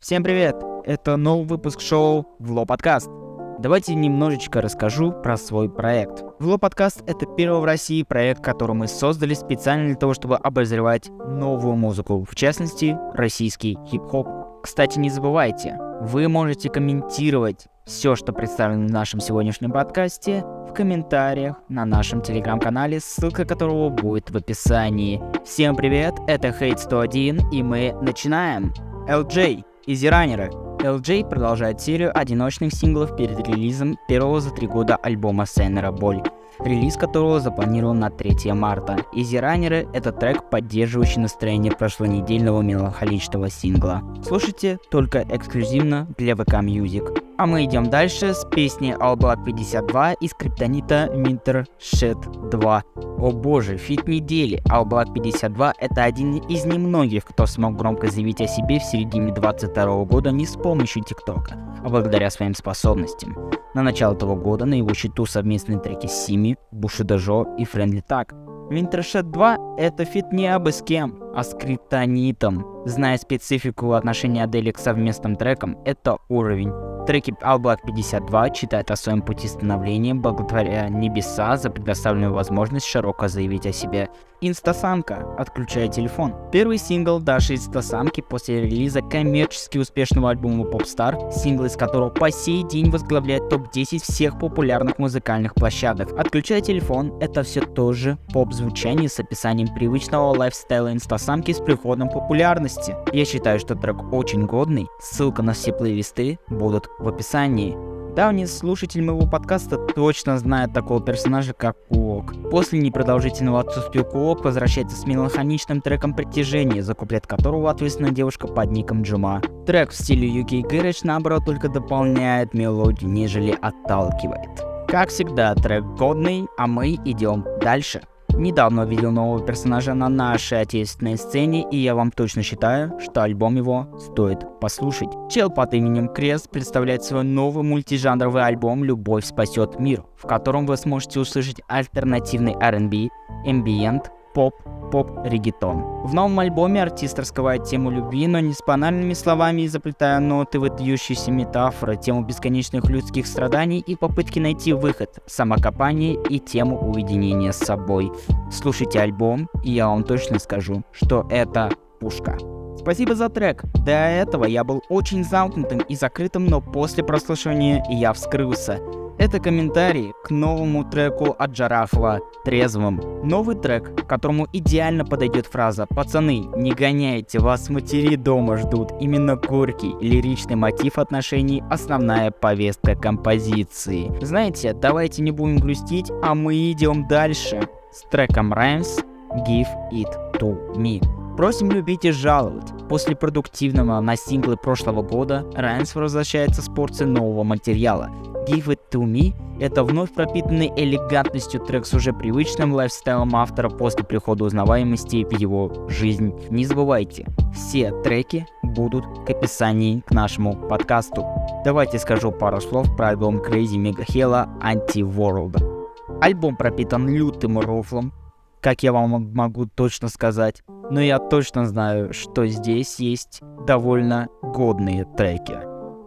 Всем привет! Это новый выпуск шоу Вло Подкаст. Давайте немножечко расскажу про свой проект. Вло Подкаст — это первый в России проект, который мы создали специально для того, чтобы обозревать новую музыку, в частности, российский хип-хоп. Кстати, не забывайте, вы можете комментировать все, что представлено в нашем сегодняшнем подкасте, в комментариях на нашем телеграм-канале, ссылка которого будет в описании. Всем привет, это Hate 101 и мы начинаем. Элджей, Изи-раннеры. Элджей продолжает серию одиночных синглов перед релизом первого за три года альбома Sayonara Боль, релиз которого запланирован на 3 марта. Изи-раннеры — это трек, поддерживающий настроение прошлонедельного меланхоличного сингла. Слушайте только эксклюзивно для VK Music. А мы идем дальше с песни All Black 52 и Скриптонита Winter Shit 2. О боже, фит недели. All Black 52 это один из немногих, кто смог громко заявить о себе в середине 22 года не с помощью ТикТока, а благодаря своим способностям. На начало этого года на его счету совместные треки с Seemee, Бушидо Жо и Friendly Thug. Winter Shit 2 — это фит не абы с кем, а со Скриптонитом. Зная специфику отношения Адиля к совместным трекам, это уровень. В треке All Black 52 читают о своем пути становления благодаря небеса за предоставленную возможность широко заявить о себе. Инстасамка. Отключая телефон. Первый сингл Даши Инстасамки после релиза коммерчески успешного альбома Popstar, сингл из которого по сей день возглавляет топ-10 всех популярных музыкальных площадок. Отключая телефон, это все тоже поп-звучание с описанием привычного лайфстайла Инстасамки с приходом популярности. Я считаю, что трек очень годный, ссылка на все плейлисты будут в описании. Давний слушатель моего подкаста точно знает такого персонажа, как Куок. После непродолжительного отсутствия Куок возвращается с меланхоничным треком «Притяжение», за куплет которого ответственна девушка под ником Джума. Трек в стиле UK Garage, наоборот, только дополняет мелодию, нежели отталкивает. Как всегда, трек годный, а мы идем дальше. Недавно увидел нового персонажа на нашей отечественной сцене, и я вам точно считаю, что альбом его стоит послушать. Чел под именем Крест представляет свой новый мультижанровый альбом «Любовь спасет мир», в котором вы сможете услышать альтернативный R&B, ambient, поп, поп-регетон. В новом альбоме артист раскрывает тему любви, но не с банальными словами, заплетая ноты, выдающиеся метафоры, тему бесконечных людских страданий и попытки найти выход, самокопание и тему уединения с собой. Слушайте альбом, и я вам точно скажу, что это пушка. Спасибо за трек. До этого я был очень замкнутым и закрытым, но после прослушивания я вскрылся. Это комментарий к новому треку от Джарафова «Трезвым». Новый трек, которому идеально подойдет фраза «Пацаны, не гоняйте, вас матери дома ждут». Именно горький, лиричный мотив отношений – основная повестка композиции. Знаете, давайте не будем грустить, а мы идем дальше с треком Rhymes «Give It To Me». Просим любить и жаловать. После продуктивного на синглы прошлого года Райнс возвращается с порцией нового материала. Give It To Me — это вновь пропитанный элегантностью трек с уже привычным лайфстайлом автора после прихода узнаваемости в его жизнь. Не забывайте, все треки будут к описании к нашему подкасту. Давайте скажу пару слов про альбом Crazy Mega Hella Anti-World. Альбом пропитан лютым рофлом, как я вам могу точно сказать, но я точно знаю, что здесь есть довольно годные треки.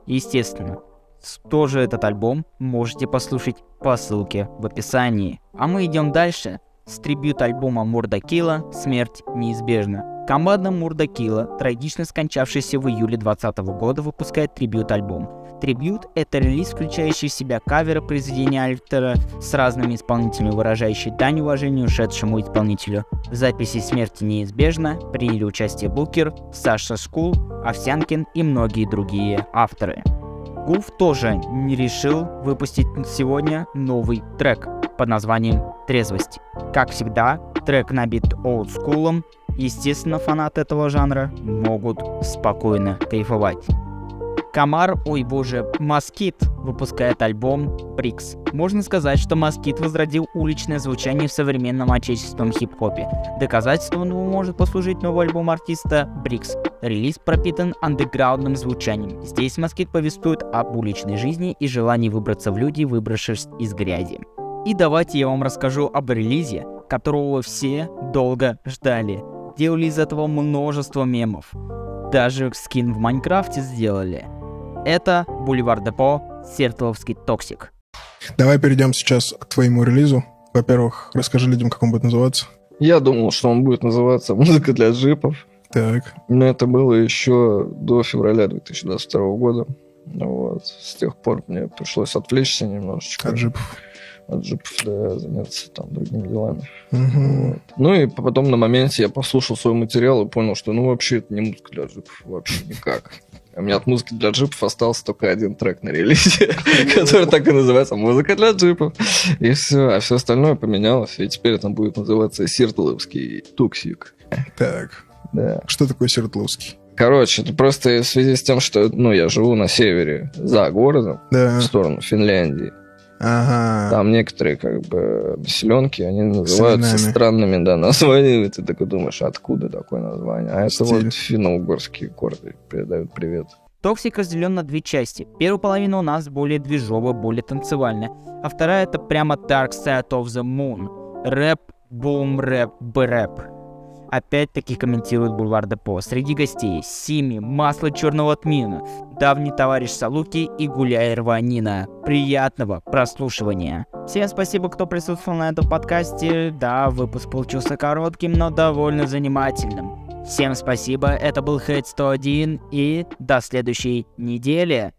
Естественно, тоже этот альбом можете послушать по ссылке в описании. А мы идем дальше с трибют альбома Мурда Килла «Смерть неизбежна». Команда Мурда Килла, трагично скончавшаяся в июле 2020 года, выпускает трибют-альбом. Трибют — это релиз, включающий в себя каверы произведения Альтера с разными исполнителями, выражающие дань уважения ушедшему исполнителю. В записи «Смерть неизбежна» приняли участие Букер, Саша Скул, Овсянкин и многие другие авторы. Гуф тоже не решил выпустить сегодня новый трек под названием «Трезвость». Как всегда, трек набит олдскулом, естественно, фанаты этого жанра могут спокойно кайфовать. Комар, ой боже, Москит выпускает альбом Брикс. Можно сказать, что Москит возродил уличное звучание в современном отечественном хип-хопе. Доказательством может послужить новый альбом артиста Брикс. Релиз пропитан андеграундным звучанием. Здесь Москит повествует об уличной жизни и желании выбраться в люди, выбравшись из грязи. И давайте я вам расскажу об релизе, которого все долго ждали. Делали из этого множество мемов. даже скин в Майнкрафте сделали. Это Бульвар Депо, Сертоловский Токсик. Давай перейдем сейчас к твоему релизу. Во-первых, расскажи людям, как он будет называться. Я думал, что он будет называться «Музыка для джипов». Так. Но это было еще до февраля 2022 года. Вот. С тех пор мне пришлось отвлечься немножечко. От джипов. От джипов, да, заняться там другими делами. Мгм. Вот. Ну и потом на моменте я послушал свой материал и понял, что ну вообще это не музыка для джипов, вообще никак. У меня от музыки для джипов остался только один трек на релизе, который так и называется «Музыка для джипов». И все, а все остальное поменялось, и теперь это будет называться «Сиртловский туксик». Так. Да. Что такое Свердловский? Короче, это просто в связи с тем, что ну, я живу на севере, за городом, Да. в сторону Финляндии. Ага. Там некоторые как бы селенки, они называются именами. странными, да, названиями. Ты такой думаешь, откуда такое название? А это Стиль. вот финно-угорские корды передают привет. Токсик разделен на две части. Первая половина у нас более движовая, более танцевальная, а вторая это прямо Dark Side of the Moon. Рэп, бум, рэп, брэп. Опять-таки комментирует Бульвар Депо. Среди гостей Seemee, Масло Черного Тмина, давний товарищ Салуки и Гуляй Рванина. Приятного прослушивания. Всем спасибо, кто присутствовал на этом подкасте. Да, выпуск получился коротким, но довольно занимательным. Всем спасибо, это был Хейт 101 и до следующей недели.